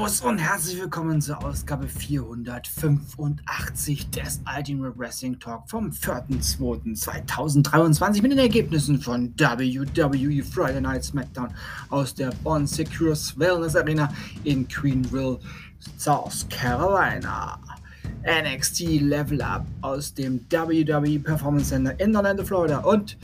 Servus und herzlich willkommen zur Ausgabe 485 des Ultimate Wrestling Talk vom 4.2.2023 mit den Ergebnissen von WWE Friday Night SmackDown aus der Bond Secures Wellness Arena in Queenville, South Carolina. NXT Level Up aus dem WWE Performance Center in Orlando, Florida und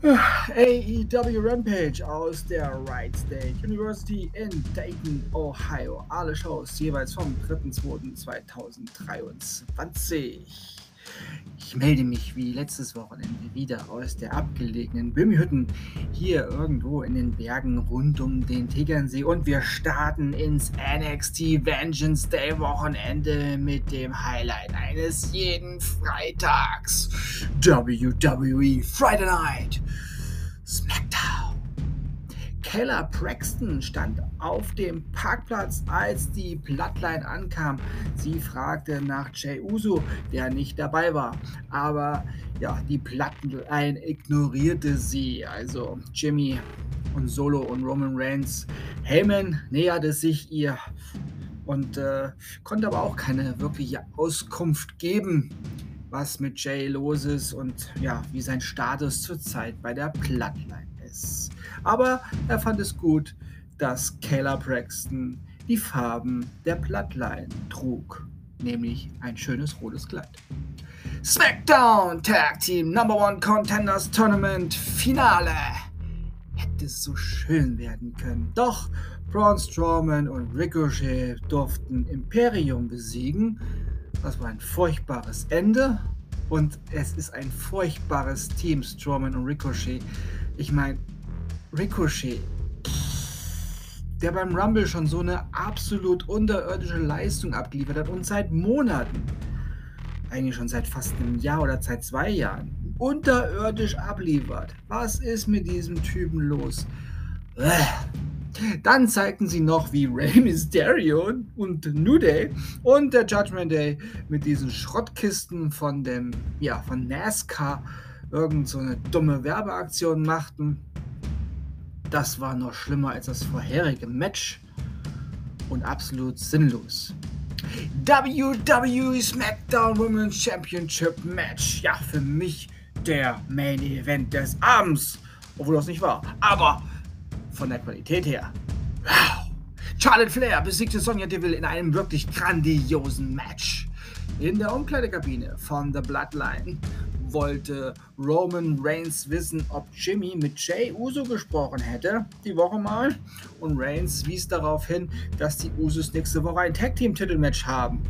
AEW Rampage aus der Wright State University in Dayton, Ohio. Alle Shows jeweils vom 3.2.2023. Ich melde mich wie letztes Wochenende wieder aus der abgelegenen Böhmihütten hier irgendwo in den Bergen rund um den Tegernsee und wir starten ins NXT Vengeance Day Wochenende mit dem Highlight eines jeden Freitags. WWE Friday Night SmackDown. Keller Braxton stand auf dem Parkplatz, als die Bloodline ankam. Sie fragte nach Jay Uso, der nicht dabei war. Aber ja, die Bloodline ignorierte sie. Also Jimmy und Solo und Roman Reigns. Heyman näherte sich ihr und äh, konnte aber auch keine wirkliche Auskunft geben, was mit Jay los ist und ja, wie sein Status zurzeit bei der Bloodline ist. Aber er fand es gut, dass Kayla Braxton die Farben der Bloodline trug, nämlich ein schönes rotes Kleid. SmackDown Tag Team Number One Contenders Tournament Finale. Hätte es so schön werden können. Doch Braun Strowman und Ricochet durften Imperium besiegen. Das war ein furchtbares Ende. Und es ist ein furchtbares Team, Strowman und Ricochet. Ich meine, Ricochet, der beim Rumble schon so eine absolut unterirdische Leistung abgeliefert hat und seit Monaten, eigentlich schon seit fast einem Jahr oder seit zwei Jahren, unterirdisch abliefert. Was ist mit diesem Typen los? Dann zeigten sie noch, wie Rey Mysterio und New Day und der Judgment Day mit diesen Schrottkisten von dem, ja, von NASCAR irgend so eine dumme Werbeaktion machten. Das war noch schlimmer als das vorherige Match und absolut sinnlos. WWE SmackDown Women's Championship Match. Ja, für mich der Main Event des Abends. Obwohl das nicht war. Aber von der Qualität her. Wow. Charlotte Flair besiegte Sonja Deville in einem wirklich grandiosen Match. In der Umkleidekabine von The Bloodline wollte Roman Reigns wissen, ob Jimmy mit Jay Uso gesprochen hätte, die Woche mal. Und Reigns wies darauf hin, dass die Usos nächste Woche ein Tag Team Titelmatch haben.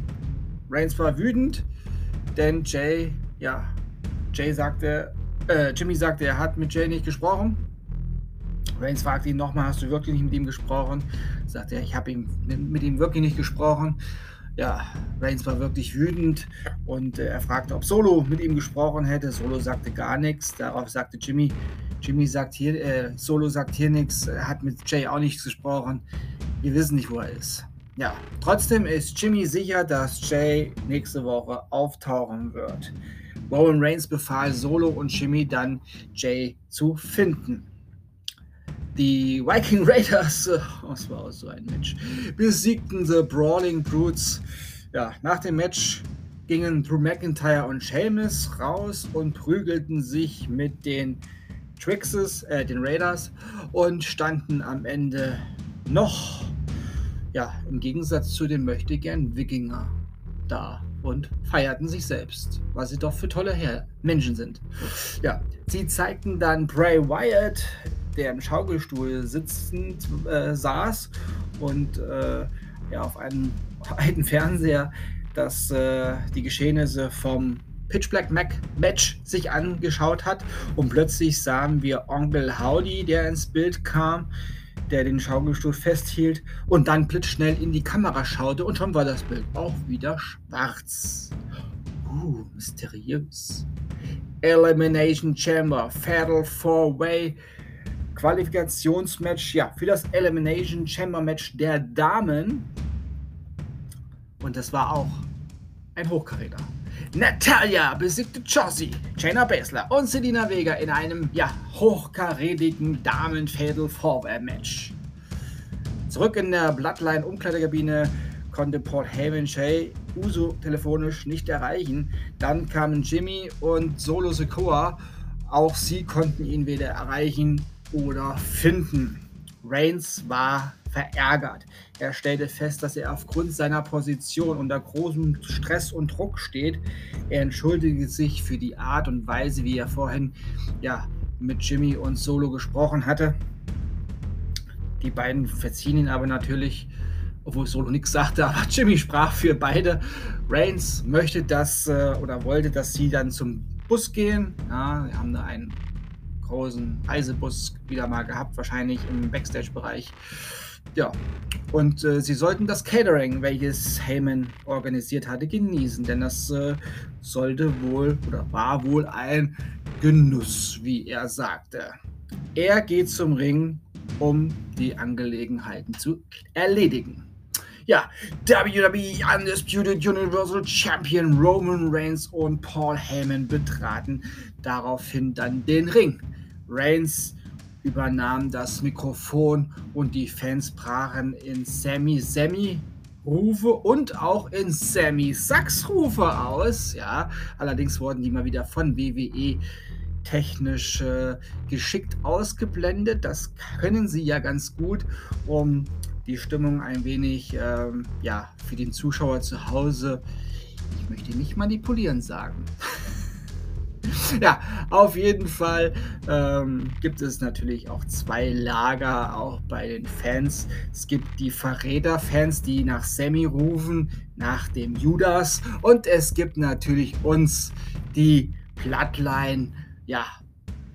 Reigns war wütend, denn Jay, ja, Jay sagte, äh, Jimmy sagte, er hat mit Jay nicht gesprochen. Reigns fragte ihn nochmal, hast du wirklich nicht mit ihm gesprochen? Sagte er, ich habe mit ihm wirklich nicht gesprochen ja, Reigns war wirklich wütend und äh, er fragte, ob Solo mit ihm gesprochen hätte. Solo sagte gar nichts. Darauf sagte Jimmy, Jimmy sagt hier, äh, Solo sagt hier nichts, er hat mit Jay auch nichts gesprochen. Wir wissen nicht, wo er ist. Ja, trotzdem ist Jimmy sicher, dass Jay nächste Woche auftauchen wird. Rowan Reigns befahl Solo und Jimmy dann Jay zu finden. Die Viking Raiders, das war auch so ein Match, besiegten The Brawling Brutes. Ja, nach dem Match gingen Drew McIntyre und Sheamus raus und prügelten sich mit den Trixes, äh, den Raiders und standen am Ende noch, ja, im Gegensatz zu den Möchtegern Wikinger da und feierten sich selbst, was sie doch für tolle Her Menschen sind. Ja, sie zeigten dann Bray Wyatt der im Schaukelstuhl sitzend äh, saß und äh, ja, auf einem alten Fernseher das, äh, die Geschehnisse vom Pitch Black Mac Match sich angeschaut hat und plötzlich sahen wir Onkel Howdy, der ins Bild kam, der den Schaukelstuhl festhielt und dann blitzschnell in die Kamera schaute und schon war das Bild auch wieder schwarz. Uh, mysteriös. Elimination Chamber, Fatal Four Way Qualifikationsmatch ja, für das Elimination Chamber Match der Damen. Und das war auch ein Hochkaräter. Natalia besiegte Chossi, Shayna Baszler und Selina Vega in einem ja, hochkarätigen Damen-Fatal Four-Way-Match. Zurück in der Bloodline-Umkleidekabine konnte Paul Heyman Shay Uso telefonisch nicht erreichen. Dann kamen Jimmy und Solo Sekoa. Auch sie konnten ihn weder erreichen oder finden. Reigns war verärgert. Er stellte fest, dass er aufgrund seiner Position unter großem Stress und Druck steht. Er entschuldigte sich für die Art und Weise, wie er vorhin ja, mit Jimmy und Solo gesprochen hatte. Die beiden verziehen ihn aber natürlich, obwohl Solo nichts sagte, aber Jimmy sprach für beide. Reigns möchte das äh, oder wollte, dass sie dann zum Bus gehen. Ja, wir haben da einen großen Reisebus wieder mal gehabt, wahrscheinlich im Backstage-Bereich. Ja, und äh, sie sollten das Catering, welches Heyman organisiert hatte, genießen, denn das äh, sollte wohl oder war wohl ein Genuss, wie er sagte. Er geht zum Ring, um die Angelegenheiten zu erledigen. Ja, WWE Undisputed Universal Champion Roman Reigns und Paul Heyman betraten daraufhin dann den Ring. Reigns übernahm das Mikrofon und die Fans brachen in Sammy Sammy Rufe und auch in Sammy Sachs Rufe aus. Ja, allerdings wurden die mal wieder von WWE technisch äh, geschickt ausgeblendet. Das können sie ja ganz gut, um die Stimmung ein wenig ähm, ja, für den Zuschauer zu Hause, ich möchte nicht manipulieren sagen. ja, auf jeden Fall ähm, gibt es natürlich auch zwei Lager, auch bei den Fans. Es gibt die Verräter-Fans, die nach Sammy rufen, nach dem Judas. Und es gibt natürlich uns, die Bloodline, ja,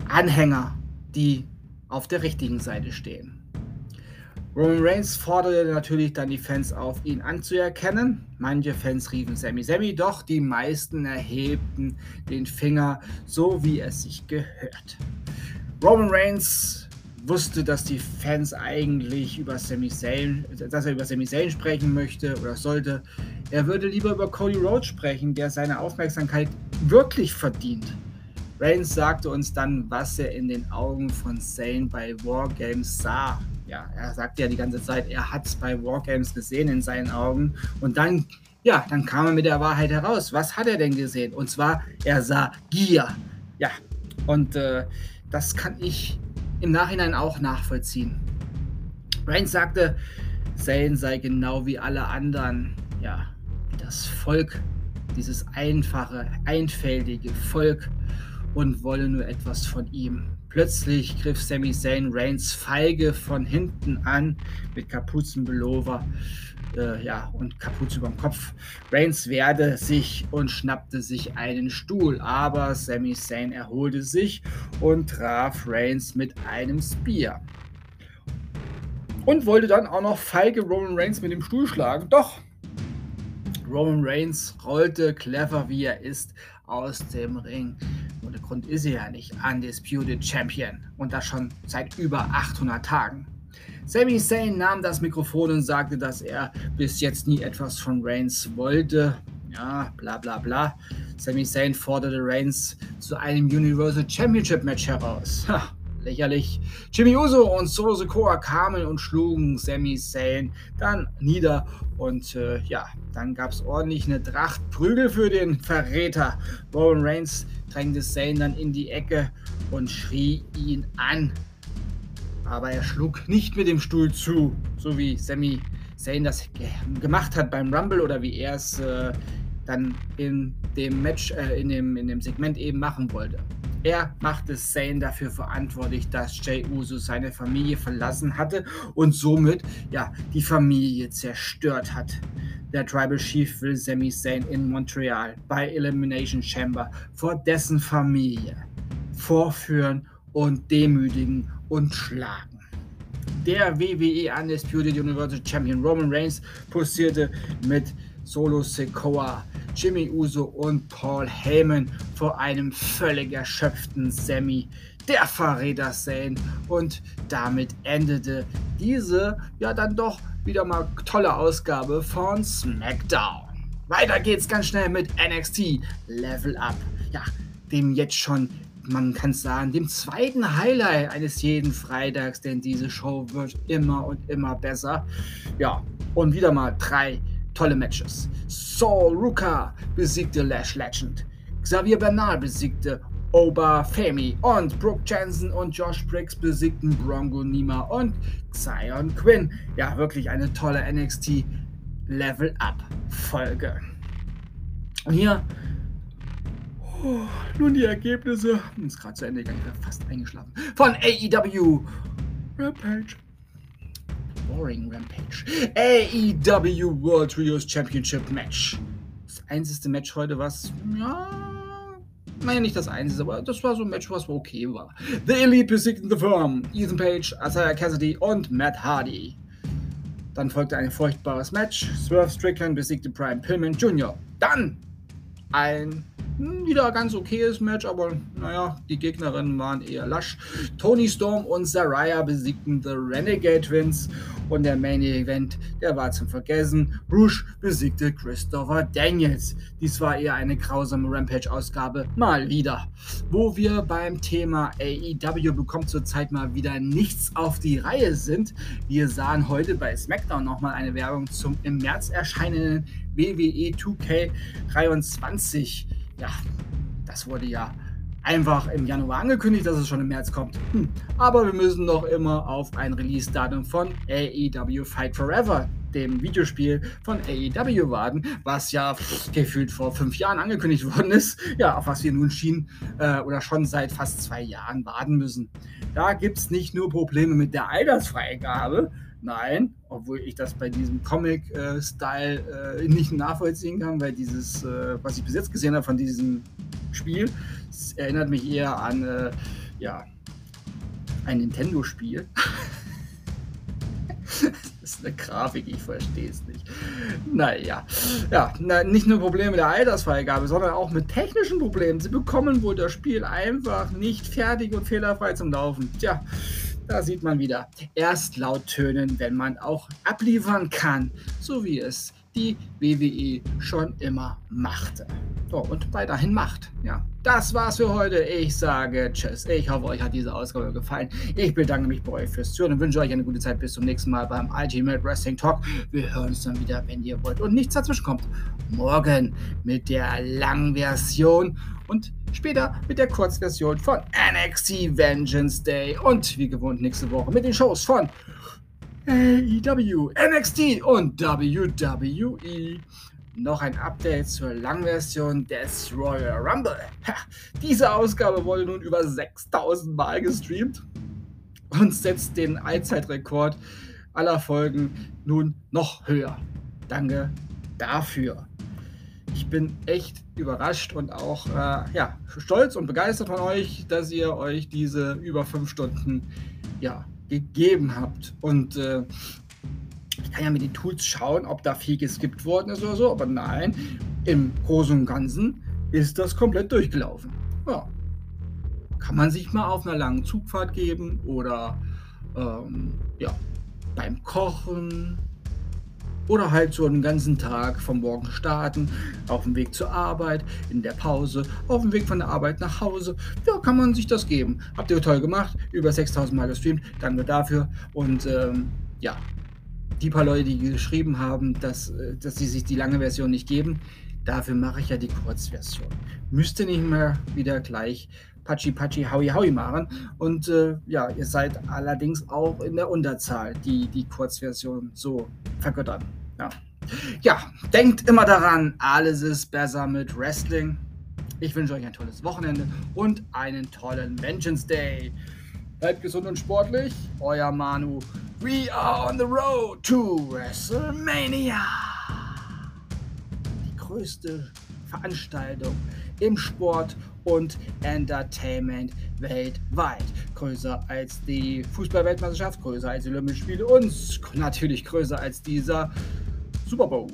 Anhänger, die auf der richtigen Seite stehen. Roman Reigns forderte natürlich dann die Fans auf, ihn anzuerkennen. Manche Fans riefen Sammy Sammy, doch die meisten erhebten den Finger, so wie es sich gehört. Roman Reigns wusste, dass die Fans eigentlich über Sami Zayn, dass er über Sami Zayn sprechen möchte oder sollte. Er würde lieber über Cody Rhodes sprechen, der seine Aufmerksamkeit wirklich verdient. Reigns sagte uns dann, was er in den Augen von Zayn bei Wargames sah ja, er sagt ja die ganze Zeit, er hat es bei Wargames gesehen in seinen Augen. Und dann, ja, dann kam er mit der Wahrheit heraus. Was hat er denn gesehen? Und zwar, er sah Gier. Ja, und äh, das kann ich im Nachhinein auch nachvollziehen. Reigns sagte, Zane sei genau wie alle anderen, ja, wie das Volk, dieses einfache, einfältige Volk und wolle nur etwas von ihm. Plötzlich griff Sami Zayn Reigns feige von hinten an mit Kapuzenbelover äh, ja, und Kapuze über dem Kopf. Reigns wehrte sich und schnappte sich einen Stuhl, aber Sami Zayn erholte sich und traf Reigns mit einem Spear. Und wollte dann auch noch feige Roman Reigns mit dem Stuhl schlagen. Doch Roman Reigns rollte clever wie er ist aus dem Ring. Ohne Grund ist er ja nicht Undisputed Champion und das schon seit über 800 Tagen. Sami Zayn nahm das Mikrofon und sagte, dass er bis jetzt nie etwas von Reigns wollte. Ja, bla bla bla. Sami Zayn forderte Reigns zu einem Universal Championship Match heraus. Ha, lächerlich. Jimmy Uso und Solo Sikoa kamen und schlugen Sami Zayn dann nieder und äh, ja, dann gab es ordentlich eine Tracht Prügel für den Verräter. Roman Reigns drängte Zayn dann in die Ecke und schrie ihn an. Aber er schlug nicht mit dem Stuhl zu, so wie Sami Zayn das ge gemacht hat beim Rumble oder wie er es äh, dann in dem Match, äh, in, dem, in dem Segment eben machen wollte. Er machte Zayn dafür verantwortlich, dass Jay Uso seine Familie verlassen hatte und somit ja die Familie zerstört hat. Der Tribal Chief will Sami Zayn in Montreal bei Elimination Chamber vor dessen Familie vorführen und demütigen und schlagen. Der WWE Undisputed Universal Champion Roman Reigns posierte mit Solo Sequoia, Jimmy Uso und Paul Heyman vor einem völlig erschöpften Sammy, der Verräter Zane. Und damit endete diese ja dann doch wieder mal tolle Ausgabe von SmackDown. Weiter geht's ganz schnell mit NXT Level Up. Ja, dem jetzt schon man kann sagen, dem zweiten Highlight eines jeden Freitags, denn diese Show wird immer und immer besser. Ja, und wieder mal drei tolle Matches. Saul Ruka besiegte Lash Legend. Xavier Bernal besiegte Oba Femi und Brooke Jensen und Josh Briggs besiegten Bronco Nima und Zion Quinn. Ja, wirklich eine tolle NXT Level Up Folge. Und hier oh, nun die Ergebnisse. Ist gerade zu Ende gegangen, fast eingeschlafen. Von AEW Rampage. Boring Rampage. AEW World Trios Championship Match. Das einzige Match heute, was ja naja, nicht das einzige, aber das war so ein Match, was okay war. The Elite besiegten The Firm, Ethan Page, Isaiah Cassidy und Matt Hardy. Dann folgte ein furchtbares Match. Swerve Strickland besiegte Brian Pillman Jr. Dann ein wieder ganz okayes Match, aber naja, die Gegnerinnen waren eher lasch. Tony Storm und Saraya besiegten The Renegade Twins und der Main Event, der war zum Vergessen. Rouge besiegte Christopher Daniels. Dies war eher eine grausame Rampage-Ausgabe, mal wieder. Wo wir beim Thema AEW bekommt zurzeit mal wieder nichts auf die Reihe sind. Wir sahen heute bei SmackDown nochmal eine Werbung zum im März erscheinenden WWE 2K23 ja, das wurde ja einfach im Januar angekündigt, dass es schon im März kommt. Hm. Aber wir müssen noch immer auf ein Release-Datum von AEW Fight Forever, dem Videospiel von AEW warten, was ja gefühlt vor fünf Jahren angekündigt worden ist. Ja, auf was wir nun schien äh, oder schon seit fast zwei Jahren warten müssen. Da gibt es nicht nur Probleme mit der Altersfreigabe, Nein, obwohl ich das bei diesem Comic-Style äh, nicht nachvollziehen kann, weil dieses, äh, was ich bis jetzt gesehen habe von diesem Spiel, erinnert mich eher an äh, ja, ein Nintendo-Spiel. das ist eine Grafik, ich verstehe es nicht. Naja, ja, na, nicht nur Probleme mit der Altersfreigabe, sondern auch mit technischen Problemen. Sie bekommen wohl das Spiel einfach nicht fertig und fehlerfrei zum Laufen. Tja, da sieht man wieder, erst laut tönen, wenn man auch abliefern kann, so wie es die WWE schon immer machte. So, und weiterhin macht. Ja, das war's für heute. Ich sage Tschüss. Ich hoffe, euch hat diese Ausgabe gefallen. Ich bedanke mich bei euch fürs Zuhören und wünsche euch eine gute Zeit. Bis zum nächsten Mal beim Ultimate Wrestling Talk. Wir hören uns dann wieder, wenn ihr wollt und nichts dazwischen kommt. Morgen mit der langen Version und später mit der Kurzversion von NXT Vengeance Day und wie gewohnt nächste Woche mit den Shows von AEW, NXT und WWE. Noch ein Update zur Langversion des Royal Rumble. Diese Ausgabe wurde nun über 6000 Mal gestreamt und setzt den Allzeitrekord aller Folgen nun noch höher. Danke dafür. Ich bin echt überrascht und auch äh, ja, stolz und begeistert von euch, dass ihr euch diese über fünf Stunden ja, gegeben habt. Und äh, ich kann ja mit den Tools schauen, ob da viel geskippt worden ist oder so, aber nein, im Großen und Ganzen ist das komplett durchgelaufen. Ja. Kann man sich mal auf einer langen Zugfahrt geben oder ähm, ja, beim Kochen oder halt so einen ganzen Tag vom Morgen starten, auf dem Weg zur Arbeit, in der Pause, auf dem Weg von der Arbeit nach Hause. Ja, kann man sich das geben. Habt ihr toll gemacht, über 6000 Mal gestreamt, danke dafür. Und ähm, ja, die paar Leute, die geschrieben haben, dass, äh, dass sie sich die lange Version nicht geben, dafür mache ich ja die Kurzversion. Müsste nicht mehr wieder gleich Pachi Pachi Howie Howie machen. Und äh, ja, ihr seid allerdings auch in der Unterzahl, die die Kurzversion so vergöttern. Ja. ja, denkt immer daran, alles ist besser mit Wrestling. Ich wünsche euch ein tolles Wochenende und einen tollen Vengeance Day. Bleibt gesund und sportlich. Euer Manu. We are on the road to WrestleMania. Die größte Veranstaltung im Sport und Entertainment weltweit. Größer als die Fußballweltmeisterschaft, größer als die Olympischen Spiele und natürlich größer als dieser Super Bowl.